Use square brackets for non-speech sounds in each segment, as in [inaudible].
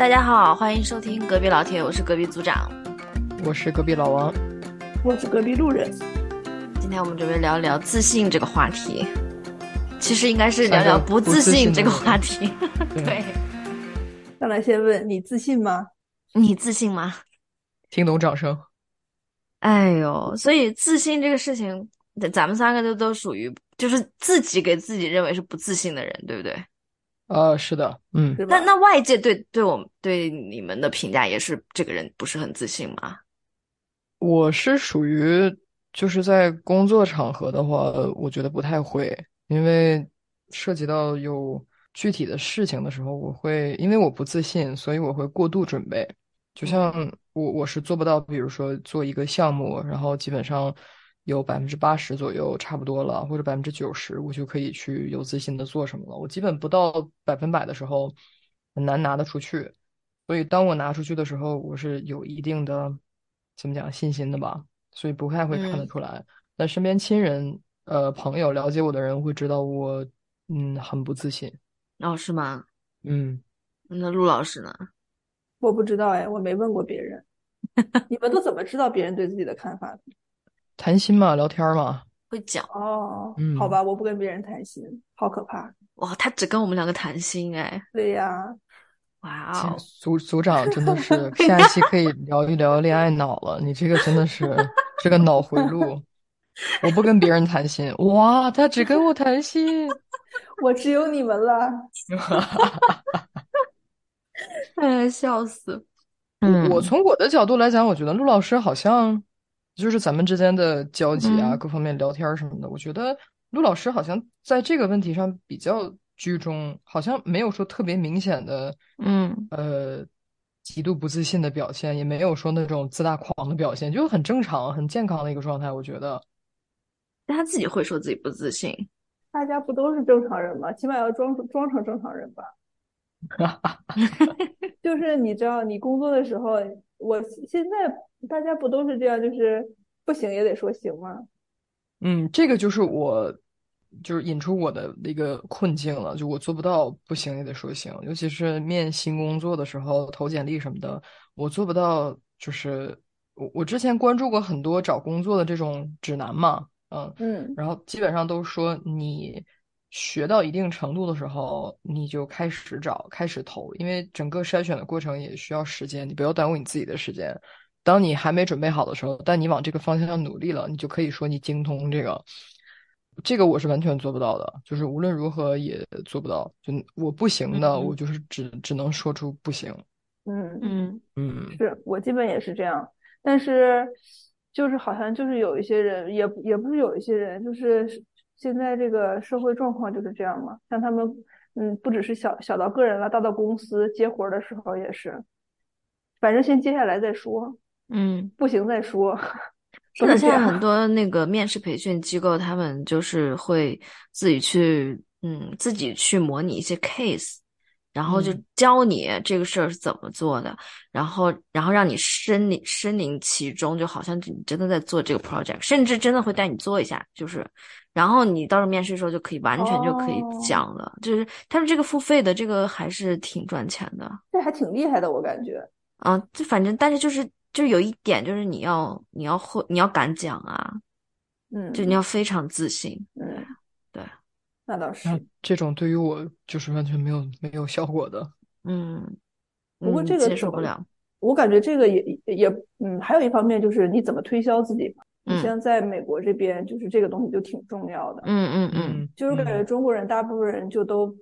大家好，欢迎收听隔壁老铁，我是隔壁组长，我是隔壁老王，我是隔壁路人。今天我们准备聊一聊自信这个话题，其实应该是聊聊不自信这个话题。[laughs] 对，上来先问你自信吗？你自信吗？听懂掌声。哎呦，所以自信这个事情，咱们三个都都属于就是自己给自己认为是不自信的人，对不对？呃，是的，嗯。那那外界对对我们对你们的评价也是这个人不是很自信吗？我是属于就是在工作场合的话，我觉得不太会，因为涉及到有具体的事情的时候，我会因为我不自信，所以我会过度准备。就像我我是做不到，比如说做一个项目，然后基本上。有百分之八十左右差不多了，或者百分之九十，我就可以去有自信的做什么了。我基本不到百分百的时候，很难拿得出去。所以当我拿出去的时候，我是有一定的怎么讲信心的吧。所以不太会看得出来。但身边亲人、呃朋友了解我的人会知道我，嗯，很不自信。哦，是吗？嗯。那陆老师呢？我不知道哎，我没问过别人。[laughs] 你们都怎么知道别人对自己的看法的？谈心嘛，聊天嘛，会讲哦。嗯，好吧，我不跟别人谈心，好可怕。哇，他只跟我们两个谈心哎。对呀。哇哦，组组长真的是 [laughs] 下一期可以聊一聊恋爱脑了。你这个真的是这个脑回路。[laughs] 我不跟别人谈心，哇，他只跟我谈心，[laughs] 我只有你们了。哎，笑死。嗯，我从我的角度来讲，我觉得陆老师好像。就是咱们之间的交集啊，各方面聊天什么的，我觉得陆老师好像在这个问题上比较居中，好像没有说特别明显的，嗯，呃，极度不自信的表现，也没有说那种自大狂的表现，就很正常、很健康的一个状态。我觉得，但他自己会说自己不自信，大家不都是正常人吗？起码要装装成正常人吧。[laughs] 就是你知道，你工作的时候，我现在。大家不都是这样？就是不行也得说行吗？嗯，这个就是我，就是引出我的那个困境了。就我做不到不行也得说行，尤其是面新工作的时候，投简历什么的，我做不到。就是我我之前关注过很多找工作的这种指南嘛，嗯嗯，然后基本上都说你学到一定程度的时候，你就开始找，开始投，因为整个筛选的过程也需要时间，你不要耽误你自己的时间。当你还没准备好的时候，但你往这个方向上努力了，你就可以说你精通这个。这个我是完全做不到的，就是无论如何也做不到。就我不行的，我就是只只能说出不行。嗯嗯嗯，是我基本也是这样。但是就是好像就是有一些人，也也不是有一些人，就是现在这个社会状况就是这样嘛。像他们，嗯，不只是小小到个人了，大到公司接活的时候也是，反正先接下来再说。嗯，不行再说。是的，[laughs] 现在 [laughs] 很多那个面试培训机构，他们就是会自己去，嗯，自己去模拟一些 case，然后就教你这个事儿是怎么做的，然后，然后让你身临身临其中，就好像你真的在做这个 project，甚至真的会带你做一下，就是，然后你到时候面试的时候就可以完全就可以讲了，就是他们这个付费的这个还是挺赚钱的，这还挺厉害的，我感觉。啊，就反正，但是就是。就有一点，就是你要你要会你要敢讲啊，嗯，就你要非常自信，嗯，对，那倒是。这种对于我就是完全没有没有效果的，嗯，不过这个接受不了。我感觉这个也也嗯，还有一方面就是你怎么推销自己嘛。你像在美国这边，就是这个东西就挺重要的。嗯嗯嗯，就是感觉中国人大部分人就都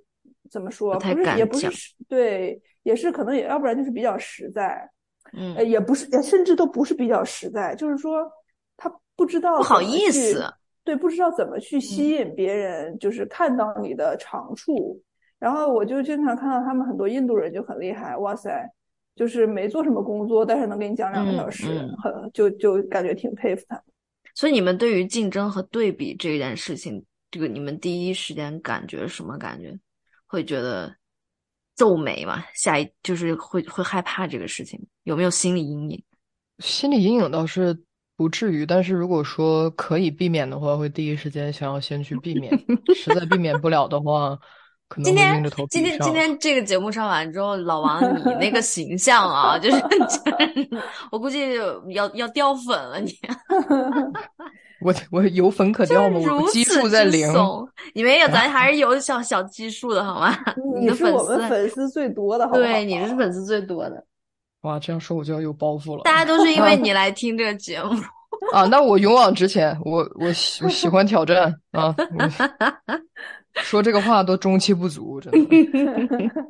怎么说，不是也不是对，也是可能也要不然就是比较实在。嗯，也不是，甚至都不是比较实在，就是说他不知道不好意思，对，不知道怎么去吸引别人，就是看到你的长处。然后我就经常看到他们很多印度人就很厉害，哇塞，就是没做什么工作，但是能给你讲两个小时，很就就感觉挺佩服他。所以你们对于竞争和对比这件事情，这个你们第一时间感觉什么感觉？会觉得？皱眉嘛，下一就是会会害怕这个事情，有没有心理阴影？心理阴影倒是不至于，但是如果说可以避免的话，会第一时间想要先去避免。[laughs] 实在避免不了的话，可能今天会硬着头皮今天上今天这个节目上完之后，老王你那个形象啊，就是 [laughs] 我估计要要掉粉了你。[laughs] 我我有粉可掉吗？如我基数在零。怂，你们也有，[laughs] 咱还是有小小基数的好吗？你是我们丝，粉丝最多的，好不好？对，你是粉丝最多的，哇，这样说我就要有包袱了。大家都是因为 [laughs] 你来听这个节目。[laughs] 啊，那我勇往直前，我我喜我喜欢挑战啊！我说这个话都中气不足，真的。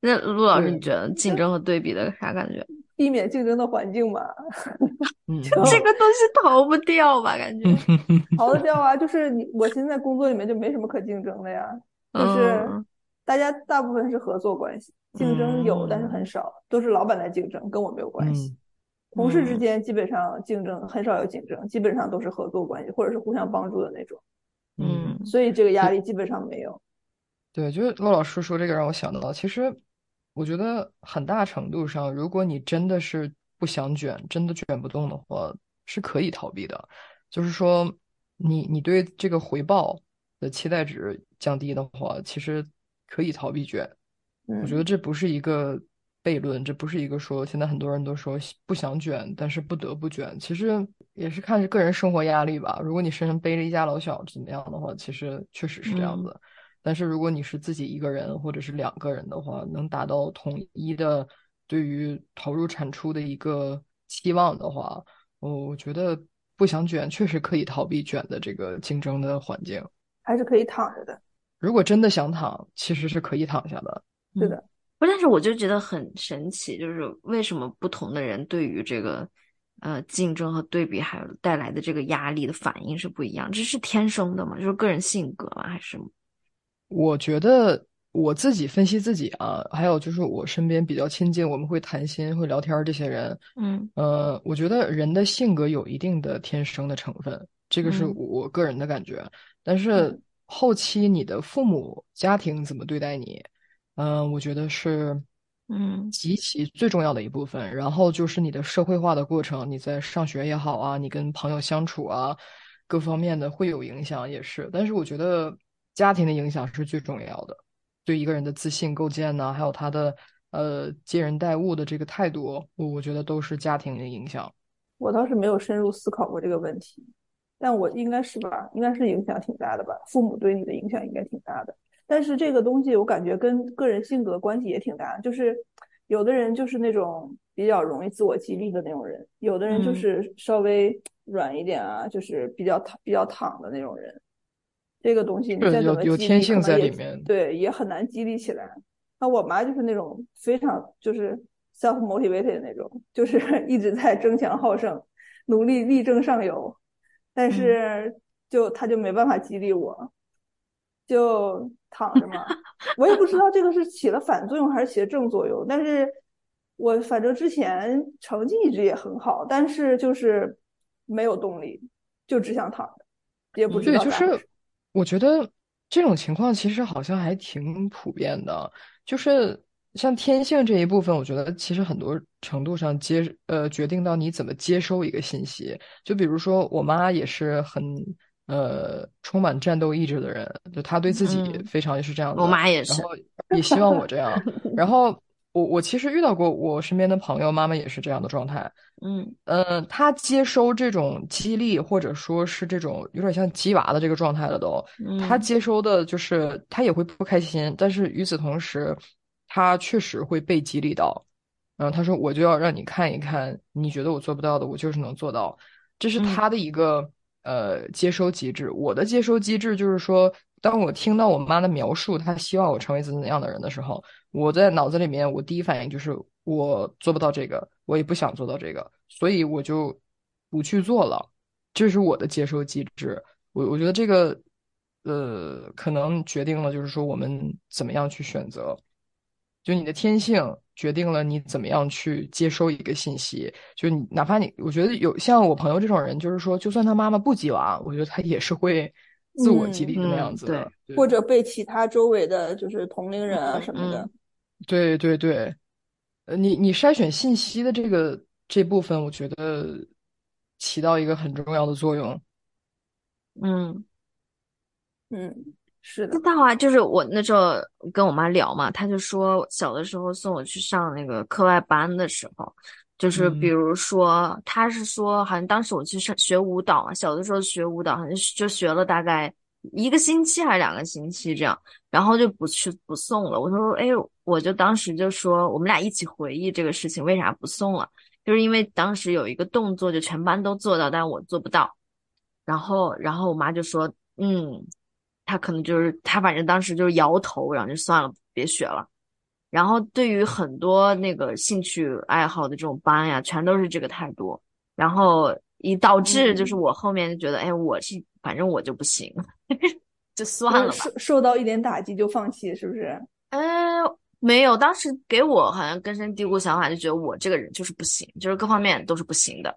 那陆老师，你觉得竞争和对比的啥感觉？避免竞争的环境嘛，[laughs] 就，这个东西逃不掉吧？感觉，[laughs] 逃得掉啊。就是你，我现在工作里面就没什么可竞争的呀，就是嗯大家大部分是合作关系，竞争有，但是很少，都是老板在竞争，跟我没有关系。嗯同事之嗯间基本上竞争很少有竞争，基本上都是合作关系，或者是互相帮助的那种，嗯所以这个压力基本上没有。对，就是骆老师说这个让我想到，其实我觉得很大程度上，如果你真的是不想卷，真的卷不动的话，是可以逃避的。就是说，你你对这个回报的期待值降低的话，其实可以逃避卷。我觉得嗯，这不是一个悖论，这不是一个说现在很多人都说不想卷，但是不得不卷。其实也是看个人生活压力吧。如果你身上背着一家老小怎么样的话，其实确实是这样嗯子。但是如果你是自己一个人或者是两个人的话，能达到统一的对于投入产出的一个期望的话，我我觉得不想卷确实可以逃避卷的这个竞争的环境。还是可以躺着的。如果真的想躺，其实是可以躺下的。是的，不，但是我就觉得很神奇，就是为什么不同的人对于这个呃竞争和对比还有带来的这个压力的反应是不一样，这是天生的吗？就是个人性格吗？还是我觉得我自己分析自己啊，还有就是我身边比较亲近，我们会谈心、会聊天儿这些人，嗯呃，我觉得人的性格有一定的天生的成分，这个是嗯我个人的感觉。但是嗯后期你的父母家庭怎么对待你，嗯、我觉得是嗯极其最重要的一部分。然后就是你的社会化的过程，你在上学也好啊，你跟朋友相处啊，各方面的会有影响，也是。但是我觉得家庭的影响是最重要的，对一个人的自信构建呢，还有他的呃接人待物的这个态度，我我觉得都是家庭的影响。我倒是没有深入思考过这个问题，但我应该是吧，应该是影响挺大的吧，父母对你的影响应该挺大的。但是这个东西我感觉跟个人性格关系也挺大，就是有的人就是那种比较容易自我激励的那种人，有的人就嗯是稍微软一点啊，就是比较躺比较躺的那种人。这个东西你再怎么激有天性励可能也在里面对，也很难激励起来。那我妈就是那种非常就是 self motivated 的那种，就是 [laughs] 一直在争强好胜，努力力争上游，但是就她就没办法激励我，就躺着嘛。[laughs] 我也不知道这个是起了反作用还是起了正作用，但是我反正之前成绩一直也很好，但是就是没有动力，就只想躺着，也不知对，就是。我觉得这种情况其实好像还挺普遍的，就是像天性这一部分，我觉得其实很多程度上接呃决定到你怎么接收一个信息。就比如说我妈也是很呃充满战斗意志的人，就她对自己嗯非常是这样的，我妈也是然后也希望我这样。然后我我其实遇到过我身边的朋友，妈妈也是这样的状态。嗯嗯，她接收这种激励，或者说是这种有点像鸡娃的这个状态了都，她嗯接收的就是她也会不开心，但是与此同时，她确实会被激励到。嗯，她说我就要让你看一看，你觉得我做不到的，我就是能做到，这是她的一个呃接收机制。我的接收机制就是说，当我听到我妈的描述，她希望我成为怎怎样的人的时候，我在脑子里面，我第一反应就是我做不到这个，我也不想做到这个，所以我就不去做了。这是我的接受机制。我我觉得这个呃，可能决定了就是说我们怎么样去选择。就你的天性决定了你怎么样去接收一个信息。就你哪怕你，我觉得有像我朋友这种人，就是说，就算他妈妈不激娃，我觉得他也是会自我激励的那样子的。对或者被其他周围的就是同龄人啊嗯什么的。对对对，呃，你你筛选信息的这个这部分，我觉得起到一个很重要的作用。嗯。嗯，是的，知道啊，就是我那时候跟我妈聊嘛，她就说小的时候送我去上那个课外班的时候，就是比如说，她是说好像当时我去上学舞蹈嘛，小的时候学舞蹈好像就学了大概一个星期还是两个星期这样，然后就不去不送了。我说，哎，我就当时就说我们俩一起回忆这个事情，为啥不送了？就是因为当时有一个动作就全班都做到，但我做不到。然后，然后我妈就说，嗯。她可能就是她，反正当时就是摇头，然后就算了，别学了。然后对于很多那个兴趣爱好的这种班呀，全都是这个态度。然后以导致就是我后面就觉得，哎，我是反正我就不行，[laughs] 就算了吧。受受到一点打击就放弃，是不是？哎，没有，当时给我好像根深蒂固想法，就觉得我这个人就是不行，就是各方面都是不行的。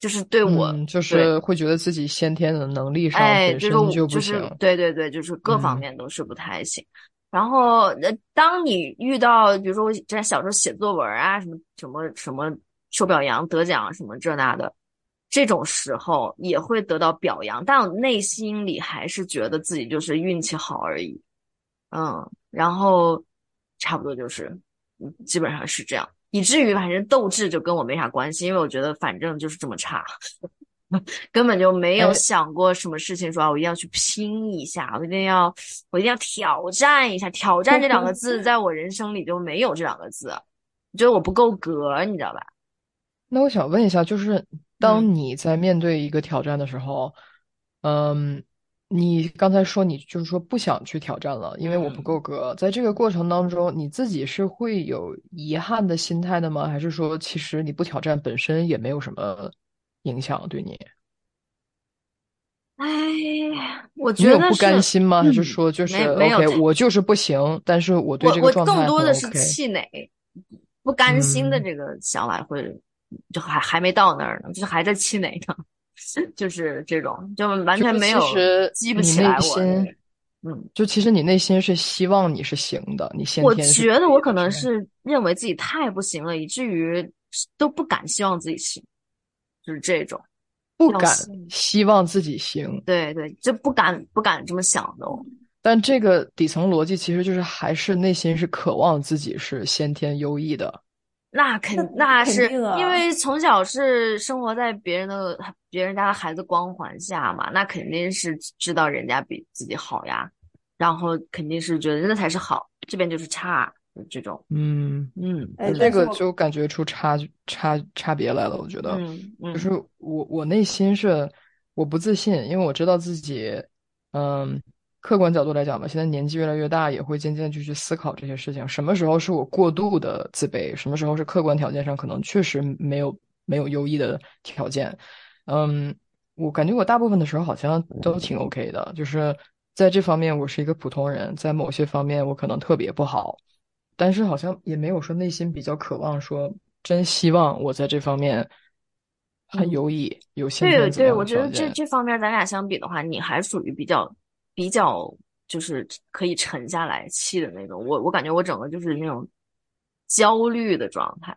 就是对我，就是会觉得自己先天的能力上本身就不行。对对对，就是各方面都是不太行。然后，呃，当你遇到，比如说我在小时候写作文啊，什么什么什么受表扬、得奖什么这那的，这种时候也会得到表扬，但我内心里还是觉得自己就是运气好而已。嗯，然后差不多就是，基本上是这样。以至于反正斗志就跟我没啥关系，因为我觉得反正就是这么差，[laughs] 根本就没有想过什么事情说啊，我一定要去拼一下，我一定要我一定要挑战一下。挑战这两个字在我人生里就没有这两个字，我觉得我不够格，你知道吧？那我想问一下，就是当你在面对一个挑战的时候，嗯。你刚才说你就是说不想去挑战了，因为我不够格。在这个过程当中，你自己是会有遗憾的心态的吗？还是说其实你不挑战本身也没有什么影响对你？哎，我觉得不甘心吗？还是说就是 OK，我就是不行，但是我对这个状态我更多的是气馁，不甘心的这个想法会就还还没到那儿呢，就是还在气馁呢。[laughs] 就是这种，就完全没有激不起来我。嗯，就其实你内心是希望你是行的，你先天。我觉得我可能是认为自己太不行了，以至于都不敢希望自己行，就是这种，不敢希望自己行。对对，就不敢不敢这么想的。但这个底层逻辑其实就是还是内心是渴望自己是先天优异的。那肯那是因为从小是生活在别人的别人家的孩子光环下嘛，那肯定是知道人家比自己好呀，然后肯定是觉得那才是好，这边就是差这种。嗯嗯，这个就感觉出差差差别来了。我觉得，就是我我内心是我不自信，因为我知道自己，嗯。客观角度来讲吧，现在年纪越来越大，也会渐渐就去思考这些事情。什么时候是我过度的自卑？什么时候是客观条件上可能确实没有没有优异的条件？嗯，我感觉我大部分的时候好像都挺 OK 的，就是在这方面我是一个普通人，在某些方面我可能特别不好，但是好像也没有说内心比较渴望说真希望我在这方面很优异，有些对对，我觉得这这方面咱俩相比的话，你还属于比较。比较就是可以沉下来气的那种，我我感觉我整个就是那种焦虑的状态。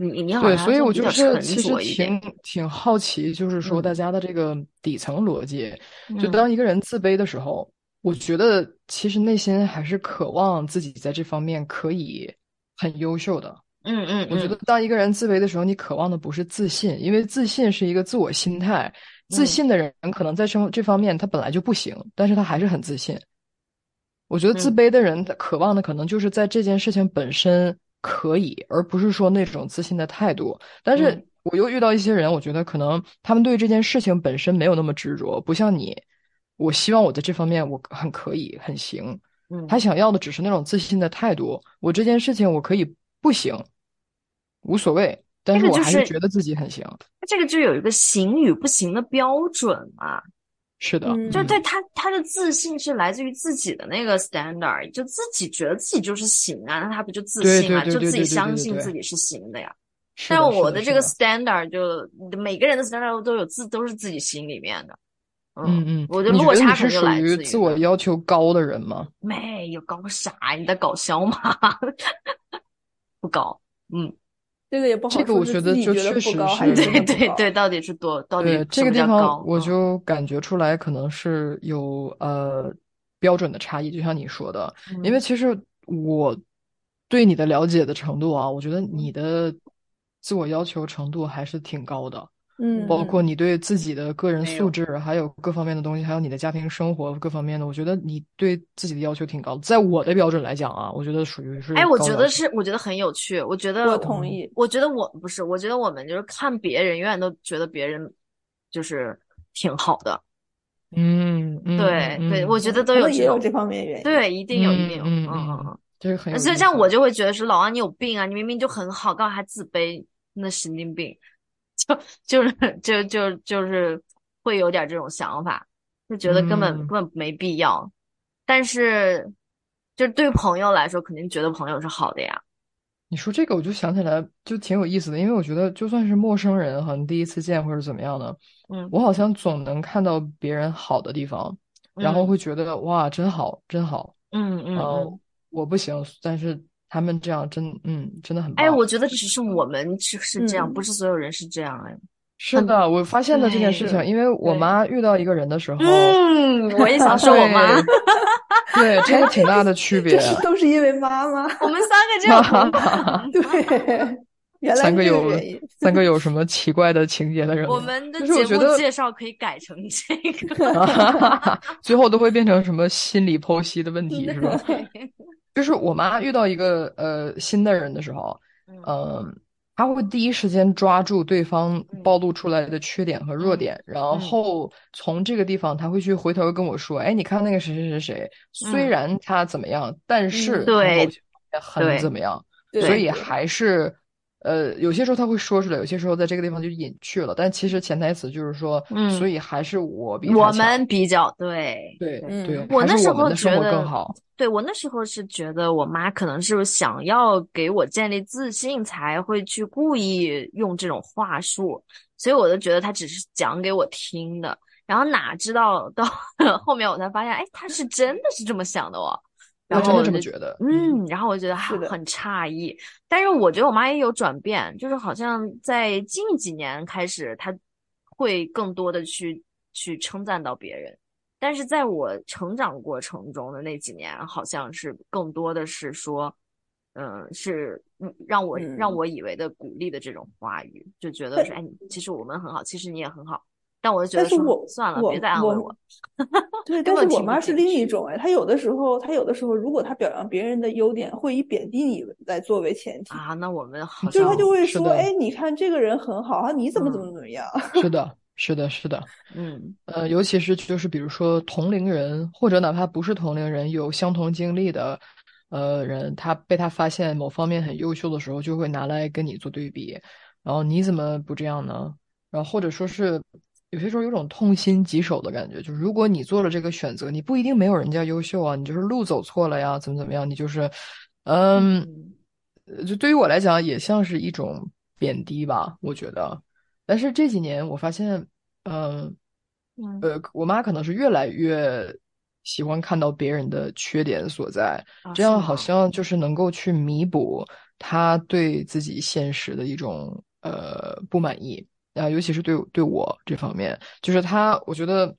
你你好对，所以我就是其实挺挺好奇，就是说大家的这个底层逻辑，就当一个人自卑的时候，我觉得其实内心还是渴望自己在这方面可以很优秀的。嗯嗯，我觉得当一个人自卑的时候，你渴望的不是自信，因为自信是一个自我心态。自信的人可能在这这方面他本来就不行，但是他还是很自信。我觉得自卑的人渴望的可能就是在这件事情本身可以，而不是说那种自信的态度。但是我又遇到一些人，我觉得可能他们对这件事情本身没有那么执着，不像你。我希望我在这方面我很可以很行，他想要的只是那种自信的态度。我这件事情我可以不行，无所谓。但是我还是觉得自己很行。他这个就有一个行与不行的标准嘛？是的，就对他他的自信是来自于自己的那个 standard，就自己觉得自己就是行啊，那他不就自信啊？就自己相信自己是行的呀。但我的这个 standard 就每个人的 standard 都有自都是自己心里面的。嗯嗯，我觉得落差是属于自我要求高的人吗？没有高啥？你在搞笑吗？[laughs] 不高。嗯。这个也不好，这个我觉得就确实是对对对，到底是多到底这个地方我就感觉出来可能是有呃标准的差异，就像你说的，嗯因为其实我对你的了解的程度啊，我觉得你的自我要求程度还是挺高的。嗯，包括你对自己的个人素质，还有各方面的东西，还有你的家庭生活各方面的，我觉得你对自己的要求挺高的。在我的标准来讲啊，我觉得属于是哎，我觉得是，我觉得很有趣。我觉得我同意。我觉得我不是，我觉得我们就是看别人，永远都觉得别人就是挺好的。嗯嗯，对对，嗯我觉得都有也有这方面原因。对，一定有，一定有，嗯嗯嗯嗯。这个很有意思。所以像我就会觉得是老王你有病啊！你明明就很好，干嘛还自卑？那神经病，就就是就就就是会有点这种想法，就觉得根本、嗯根本没必要。但是，就对朋友来说，肯定觉得朋友是好的呀。你说这个，我就想起来，就挺有意思的，因为我觉得就算是陌生人哈，你第一次见或者怎么样的，嗯我好像总能看到别人好的地方，然后嗯会觉得哇，真好，真好。嗯嗯。我不行，但是他们这样真，嗯，真的很棒。哎，我觉得只是我们是是这样，嗯不是所有人是这样哎。是的，我发现了这件事情，因为我妈遇到一个人的时候，嗯，我也想说我妈，[laughs] 对，这个挺大的区别这。是都是因为妈妈。我们三个这样 [laughs] [laughs] 对，原来三个有。三个有什么奇怪的情节的人，我们的就是我节目介绍可以改成这个。最后都会变成什么心理剖析的问题，是吧？对就是我妈遇到一个呃新的人的时候，嗯。嗯，她会第一时间抓住对方嗯。暴露出来的缺点和弱点，然嗯。后从这个地方，她会去回头跟我说：“哎，你看那个谁谁谁谁，虽嗯。然他怎么样，但是对很怎么样，所以还是。”呃，有些时候他会说出来，有些时候在这个地方就隐去了，但其实潜台词就是说，嗯所以还是我比他我们比较对对嗯对，我那时候觉得更好。对我那时候是觉得我妈可能是想要给我建立自信，才会去故意用这种话术，所以我就觉得她只是讲给我听的。然后哪知道到 [laughs] 后面我才发现，哎，她是真的是这么想的哦。然我真的后我这么觉得，嗯，然后我就觉得很诧异，但是我觉得我妈也有转变，就是好像在近几年开始，她会更多的去去称赞到别人，但是在我成长过程中的那几年，好像是更多的是说，嗯，是嗯让我嗯。让我以为的鼓励的这种话语，就觉得说哎，其实我们很好，其实你也很好，但我就觉得说但是我算了，我别再安慰我，[laughs] 对，根但是我妈是另一种哎，她有的时候，她有的时候，如果她表扬别人的优点，会以贬低你来作为前提，啊，那我们好就是她就会说，哎，你看这个人很好啊，你怎么怎么怎么样？是的，是的，是的。[laughs] 嗯呃，尤其是就是比如说同龄人，或者哪怕不是同龄人，有相同经历的，呃，人，他被他发现某方面很优秀的时候，就会拿来跟你做对比，然后你怎么不这样呢？然后或者说是有些时候有种痛心疾首的感觉，就是如果你做了这个选择，你不一定没有人家优秀啊，你就是路走错了呀，怎么怎么样，你就是，嗯，呃就对于我来讲，也像是一种贬低吧，我觉得。但是这几年我发现，嗯、嗯。呃，我妈可能是越来越喜欢看到别人的缺点所在，这样好像就是能够去弥补她对自己现实的一种呃不满意啊、尤其是对对我这方面，就是他我觉得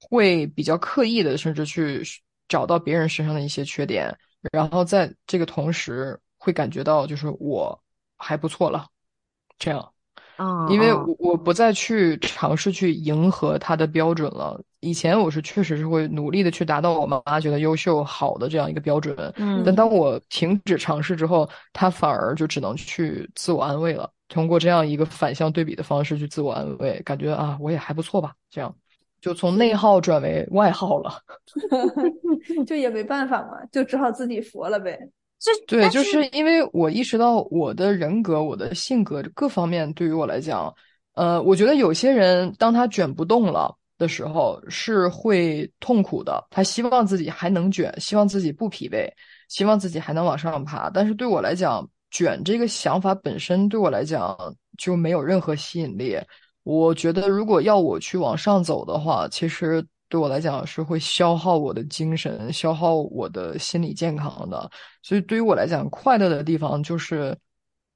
会比较刻意的，甚至去找到别人身上的一些缺点，然后在这个同时会感觉到就是我还不错了，这样。啊，因为嗯我我不再去尝试去迎合他的标准了。以前我是确实是会努力的去达到我妈妈觉得优秀好的这样一个标准，嗯但当我停止尝试之后，他反而就只能去自我安慰了。通过这样一个反向对比的方式去自我安慰，感觉啊我也还不错吧，这样就从内耗转为外耗了。[laughs] 就也没办法嘛，就只好自己佛了呗。这对，就是因为我意识到我的人格、我的性格各方面对于我来讲，呃，我觉得有些人当他卷不动了的时候是会痛苦的，他希望自己还能卷，希望自己不疲惫，希望自己还能往上爬。但是对我来讲，卷这个想法本身对我来讲就没有任何吸引力。我觉得如果要我去往上走的话，其实对我来讲是会消耗我的精神、消耗我的心理健康的。所以对于我来讲，快乐的地方就是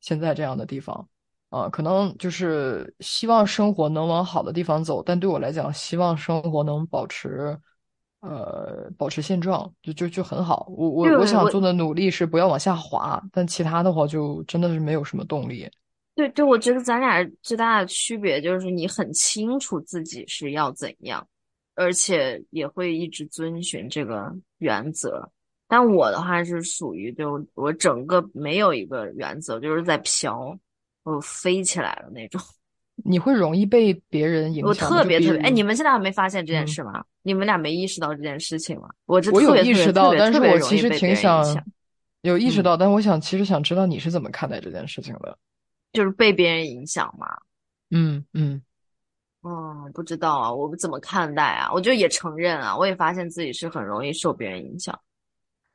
现在这样的地方啊，可能就是希望生活能往好的地方走，但对我来讲，希望生活能保持呃保持现状，就就就很好。我我我想做的努力是不要往下滑，但其他的话就真的是没有什么动力。对对，我觉得咱俩最大的区别就是你很清楚自己是要怎样，而且也会一直遵循这个原则。但我的话是属于就我整个没有一个原则，就是在飘，我飞起来了那种。你会容易被别人影响？我特别特别哎，你们现在还没发现这件事吗？你们俩没意识到这件事情吗？我这我有意识到，但是我其实挺想有意识到，但我想其实想知道你是怎么看待这件事情的。就是被别人影响嘛？嗯嗯嗯，不知道啊，我怎么看待啊？我就也承认啊，我也发现自己是很容易受别人影响。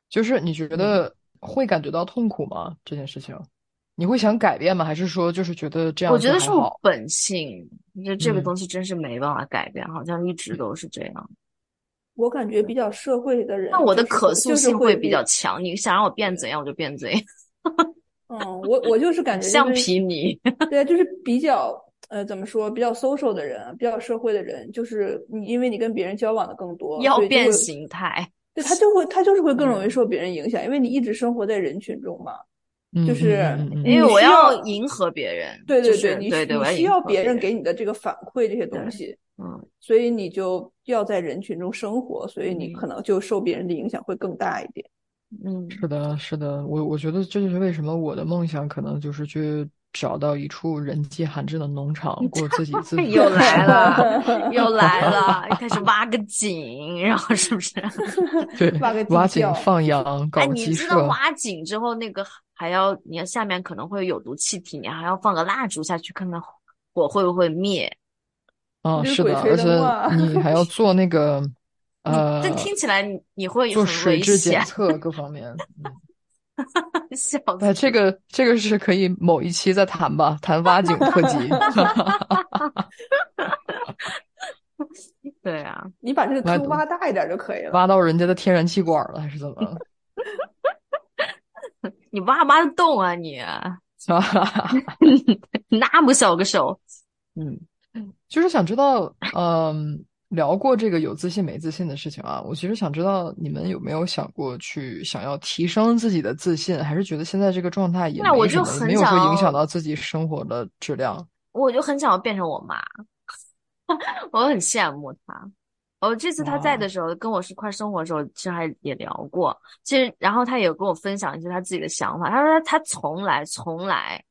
就是你觉得会感觉到痛苦吗？这件事情，你会想改变吗？还是说就是觉得这样？我觉得是我本性，就这个东西真是没办法改变，好像一直都是这样。我感觉比较社会的人，那我的可塑性会比较强。你想让我变怎样，我就变怎样。[laughs] 嗯，我我就是感 [laughs] 觉橡皮泥，[laughs] 对，就是比较呃，怎么说，比较 social 的人，比较社会的人，就是你，因为你跟别人交往的更多，要变形态，对他就会他就是会更容易受别人影响，因为你一直生活在人群中嘛，就是因为我要迎合别人，对对对，你你需要别人给你的这个反馈这些东西，嗯，所以你就要在人群中生活，所以你可能就受别人的影响会更大一点。嗯，是的，是的，我我觉得这就是为什么我的梦想可能就是去找到一处人迹罕至的农场，[laughs] 过自己自己。[laughs] 又来了，又来了，开始挖个井，然后是不是？[laughs] 对，挖个挖井放羊，搞鸡舍。你知道挖井之后那个还要，你要下面可能会有毒气体，你还要放个蜡烛下去，看看火会不会灭。哦，是的，而且你 [laughs] 还要做那个。[laughs] 呃，这听起来你你会做水质检测 [laughs] 各方面，笑哎，这个这个是可以某一期再谈吧，谈挖井特辑。对啊，你把这个坑挖大一点就可以了，挖到人家的天然气管了还是怎么？你挖挖得动啊你？[laughs] 那么小个手，嗯，就是想知道，嗯。聊过这个有自信没自信的事情啊，我其实想知道你们有没有想过去想要提升自己的自信，还是觉得现在这个状态也没有没有说影响到自己生活的质量？我就很想要变成我妈，[laughs] 我很羡慕她。我这次他在的时候，跟我是快生活的时候，其实还也聊过。其实，然后他也跟我分享一些他自己的想法。他说他从来从来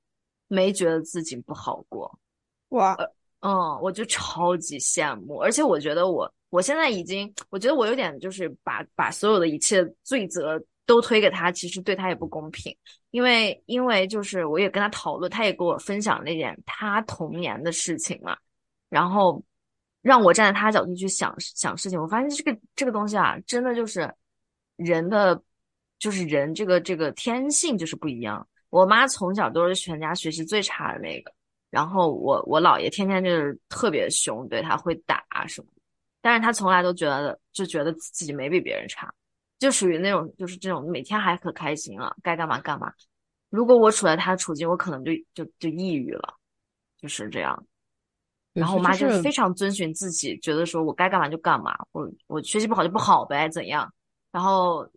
没觉得自己不好过。哇。嗯，我就超级羡慕，而且我觉得我我现在已经，我觉得我有点就是把把所有的一切罪责都推给他，其实对他也不公平，因为因为就是我也跟他讨论，他也跟我分享了一点他童年的事情嘛，然后让我站在他角度去想想事情，我发现这个这个东西啊，真的就是人的就是人这个这个天性就是不一样。我妈从小都是全家学习最差的那个。然后我我姥爷天天就是特别凶，对他会打什么，但是他从来都觉得就觉得自己没比别人差，就属于那种就是这种每天还可开心了，该干嘛干嘛。如果我处在他的处境，我可能就就就抑郁了，就是这样。然后我妈就非常遵循自己，觉得说我该干嘛就干嘛，我我学习不好就不好呗，怎样？然后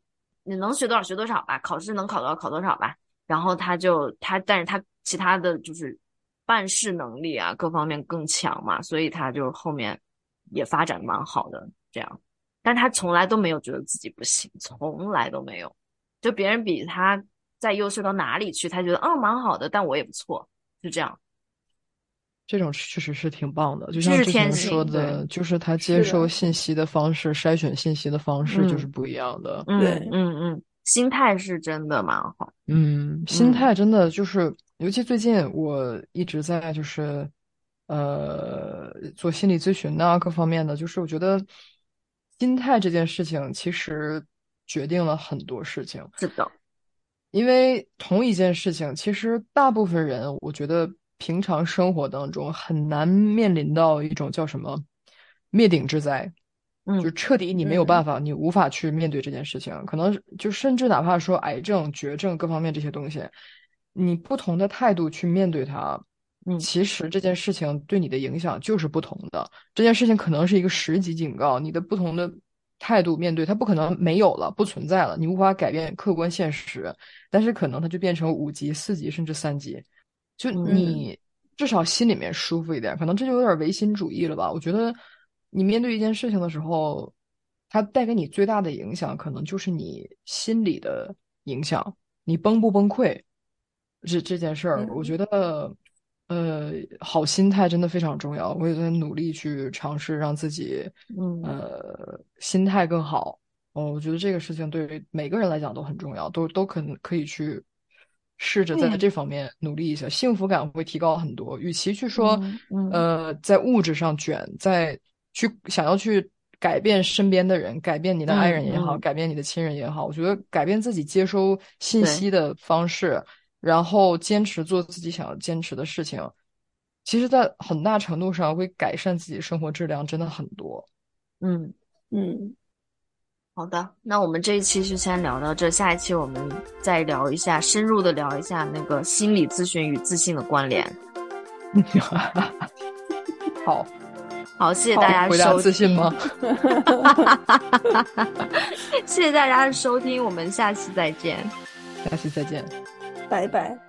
你能学多少学多少吧，考试能考多少考多少吧。然后他就他，但是他其他的就是。办事能力啊，各方面更强嘛，所以他就后面也发展蛮好的这样，但他从来都没有觉得自己不行，从来都没有，就别人比他再优秀到哪里去，他觉得嗯蛮好的，但我也不错，就这样。这种确实是挺棒的，就像之前说的，就是他接受信息的方式、筛选信息的方式就是不一样的。对，嗯嗯，心态是真的蛮好。嗯，心态真的就是。尤其最近，我一直在就是，呃，做心理咨询啊，各方面的，就是我觉得心态这件事情其实决定了很多事情。是的，因为同一件事情，其实大部分人，我觉得平常生活当中很难面临到一种叫什么灭顶之灾，嗯，就彻底你没有办法，你无法去面对这件事情，可能就甚至哪怕说癌症、绝症各方面这些东西。你不同的态度去面对它，嗯，其实这件事情对你的影响就是不同的。这件事情可能是一个十级警告，你的不同的态度面对它，不可能没有了，不存在了，你无法改变客观现实，但是可能它就变成五级、四级甚至三级，就你至少心里面舒服一点。可能这就有点唯心主义了吧？我觉得你面对一件事情的时候，它带给你最大的影响，可能就是你心理的影响，你崩不崩溃？这这件事儿，我觉得。呃，好心态真的非常重要。我也在努力去尝试让自己，嗯，呃，心态更好。哦，我觉得这个事情对于每个人来讲都很重要，都都可能可以去试着在这方面努力一下，幸福感会提高很多。与其去说，呃，在物质上卷，在去想要去改变身边的人，改变你的爱人也好，改变你的亲人也好，我觉得改变自己接收信息的方式。然后坚持做自己想要坚持的事情，其实，在很大程度上会改善自己生活质量，真的很多。嗯嗯，好的，那我们这一期就先聊到这，下一期我们再聊一下，深入的聊一下那个心理咨询与自信的关联。[laughs] 好，好，谢谢大家收听。自信吗？[laughs] 谢谢大家的收听，我们下期再见。下期再见。拜拜。